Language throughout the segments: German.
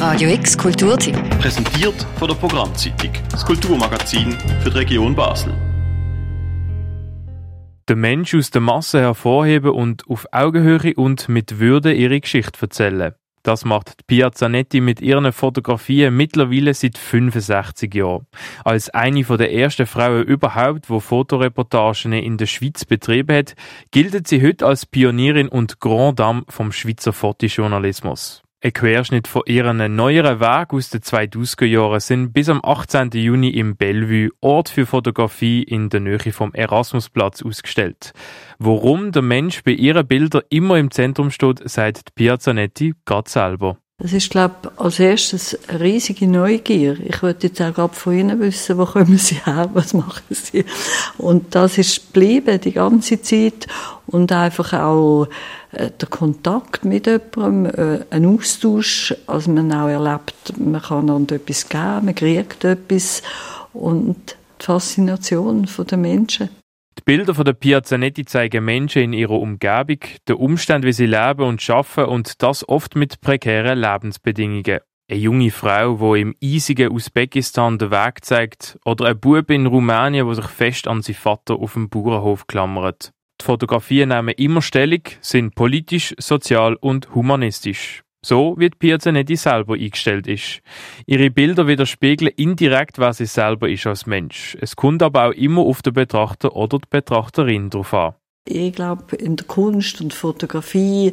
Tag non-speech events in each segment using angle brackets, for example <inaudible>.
Radio X Kulturteam. Präsentiert von der Programmzeitung, das Kulturmagazin für die Region Basel. Den Mensch aus der Masse hervorheben und auf Augenhöhe und mit Würde ihre Geschichte erzählen. Das macht Pia Zanetti mit ihren Fotografien mittlerweile seit 65 Jahren. Als eine der ersten Frauen überhaupt, wo Fotoreportagen in der Schweiz betrieben hat, gilt sie heute als Pionierin und Grand Dame vom Schweizer Fotojournalismus. Ein Querschnitt von ihren neueren Weg aus den 2000er Jahren sind bis am 18. Juni im Bellevue, Ort für Fotografie in der Nähe vom Erasmusplatz, ausgestellt. Warum der Mensch bei ihren Bildern immer im Zentrum steht, sagt Piazzanetti gerade selber. Das ist, glaube ich, als erstes eine riesige Neugier. Ich wollte jetzt auch gerade von Ihnen wissen, wo kommen Sie her, was machen Sie? Und das ist geblieben die ganze Zeit. Und einfach auch der Kontakt mit jemandem, äh, ein Austausch, also man auch erlebt, man kann einander etwas geben, man kriegt etwas und die Faszination der Menschen. Die Bilder von der Piazzanetti zeigen Menschen in ihrer Umgebung, den Umstand, wie sie leben und arbeiten und das oft mit prekären Lebensbedingungen. Eine junge Frau, die im eisigen Usbekistan den Weg zeigt, oder ein Bub in Rumänien, der sich fest an seinen Vater auf dem Bauernhof klammert. Die Fotografien nehmen immer Stellung, sind politisch, sozial und humanistisch. So wie Piazzanetti selber eingestellt ist. Ihre Bilder widerspiegeln indirekt, was sie selber ist als Mensch. Es kommt aber auch immer auf den Betrachter oder die Betrachterin drauf an. Ich glaube, in der Kunst und Fotografie,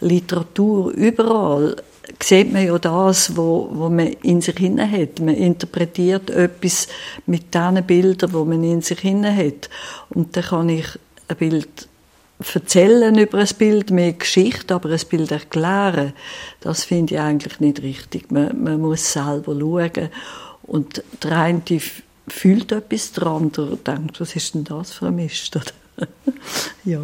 Literatur, überall sieht man ja das, wo, wo man in sich hinein hat. Man interpretiert etwas mit diesen Bildern, wo man in sich hinein hat. Und dann kann ich ein Bild erzählen über ein Bild, mehr Geschichte, aber ein Bild erklären, das finde ich eigentlich nicht richtig. Man, man muss selber schauen. Und der eine fühlt etwas, der andere denkt, was ist denn das für ein Mist? <laughs> ja.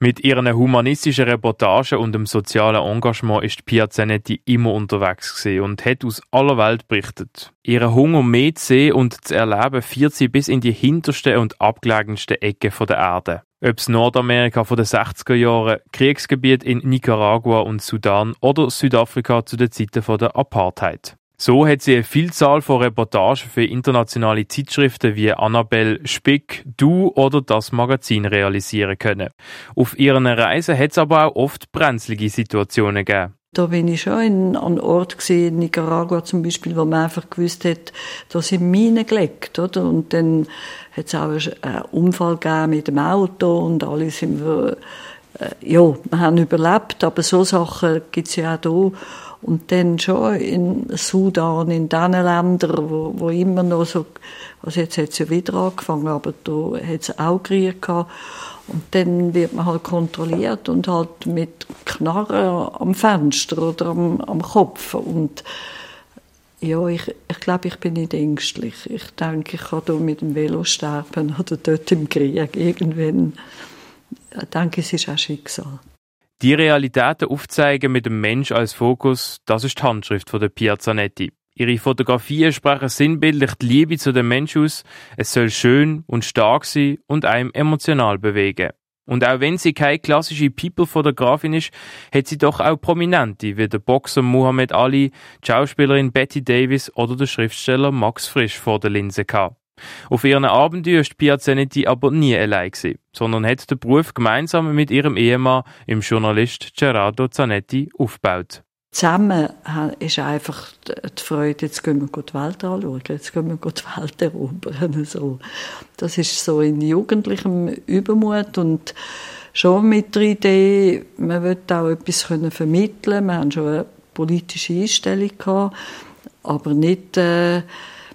Mit ihren humanistischen Reportagen und dem sozialen Engagement ist Pia Zanetti immer unterwegs und hat aus aller Welt berichtet. Ihren Hunger mehr zu sehen und zu erleben führt sie bis in die hintersten und abgelegensten Ecken der Erde. Ob es Nordamerika von den 60er Jahren, Kriegsgebiet in Nicaragua und Sudan oder Südafrika zu den Zeiten der Apartheid. So hat sie eine Vielzahl von Reportagen für internationale Zeitschriften wie Annabelle, Spick, Du oder das Magazin realisieren können. Auf ihren Reisen hat es aber auch oft brenzlige Situationen gegeben. Da bin ich schon in, an Ort gesehen, in Nicaragua zum Beispiel, wo man einfach gewusst hat, da sind Minen gelegt, oder? Und dann hat es auch einen Unfall gegeben mit dem Auto und alle sind wir, ja, wir haben überlebt, aber so Sachen gibt es ja auch hier. Und dann schon in Sudan, in diesen Ländern, wo, wo immer noch so, also jetzt hat es ja wieder angefangen, aber da hat es auch Krieg gehabt. Und dann wird man halt kontrolliert und halt mit Knarren am Fenster oder am, am Kopf. Und ja, ich, ich glaube, ich bin nicht ängstlich. Ich denke, ich kann hier mit dem Velo sterben <laughs> oder dort im Krieg. Irgendwann ich, es ist auch Schicksal. Die Realitäten aufzeigen mit dem Mensch als Fokus, das ist die Handschrift von der Piazzanetti. Ihre Fotografien sprechen sinnbildlich die Liebe zu dem Menschen aus. Es soll schön und stark sein und einem emotional bewegen. Und auch wenn sie keine klassische People-Fotografin ist, hat sie doch auch Prominente wie der Boxer Muhammad Ali, die Schauspielerin Betty Davis oder der Schriftsteller Max Frisch vor der Linse gehabt. Auf ihren Abenteuer ist Pia Zanetti aber nie allein gewesen, sondern hat den Beruf gemeinsam mit ihrem Ehemann, dem Journalist Gerardo Zanetti, aufgebaut zusammen ist einfach die Freude, jetzt gehen wir die Welt anschauen, jetzt gehen wir die Welt erobern. <laughs> Das ist so in jugendlichem Übermut und schon mit der Idee, man will auch etwas können vermitteln Wir haben schon eine politische Einstellung gehabt, aber nicht äh,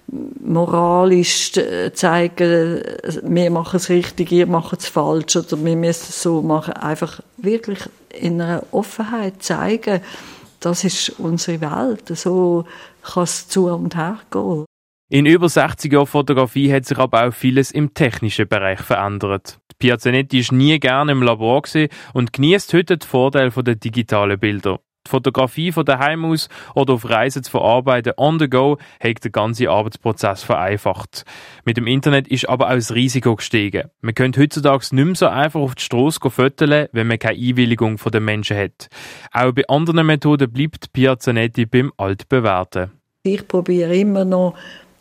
moralisch zeigen, wir machen es richtig, ihr macht es falsch oder wir müssen es so machen. Einfach wirklich in einer Offenheit zeigen, das ist unsere Welt. So kann es zu und her gehen. In über 60 Jahren Fotografie hat sich aber auch vieles im technischen Bereich verändert. Piazzanetti ist nie gerne im Labor und genießt heute den Vorteil der digitalen Bilder. Die Fotografie von daheim aus oder auf Reisen zu verarbeiten on the go hat den ganzen Arbeitsprozess vereinfacht. Mit dem Internet ist aber auch das Risiko gestiegen. Man könnte heutzutage nicht mehr so einfach auf die Strasse fotografieren, wenn man keine Einwilligung von den Menschen hat. Auch bei anderen Methoden bleibt Piazzanetti beim Altbewährten. Ich probiere immer noch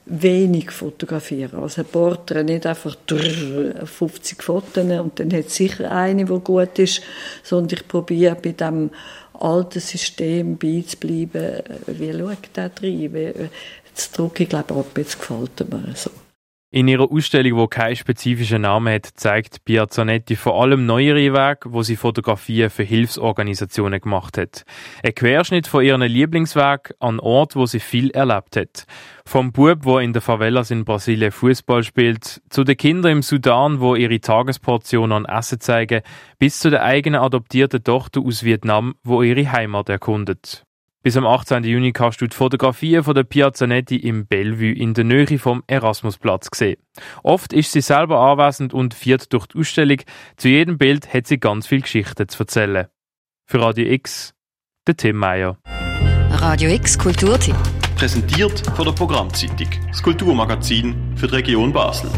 wenig fotografieren. Also ein Porträt nicht einfach 50 Fotos und dann hat sicher eine, die gut ist, sondern ich probiere bei dem alten System beizubleiben. Wie schaut der rein? Jetzt drücke ich glaube ab, jetzt gefällt mir so. In ihrer Ausstellung, die keinen spezifischen Namen hat, zeigt Piazzanetti vor allem neuere Wege, wo sie Fotografien für Hilfsorganisationen gemacht hat. Ein Querschnitt von ihren Lieblingsweg an Ort, wo sie viel erlebt hat. Vom Bub, wo in der Favelas in Brasilien Fußball spielt, zu den Kindern im Sudan, wo ihre Tagesportion an Essen zeigen, bis zu der eigenen adoptierten Tochter aus Vietnam, wo ihre Heimat erkundet. Bis am 18. Juni kannst du die Fotografien von der Piazzanetti im Bellevue in der Nähe vom Erasmusplatz sehen. Oft ist sie selber anwesend und führt durch die Ausstellung. Zu jedem Bild hat sie ganz viel Geschichten zu erzählen. Für Radio X, der Tim Meyer. Radio X Kulturtipp. Präsentiert von der Programmzeitung, das Kulturmagazin für die Region Basel.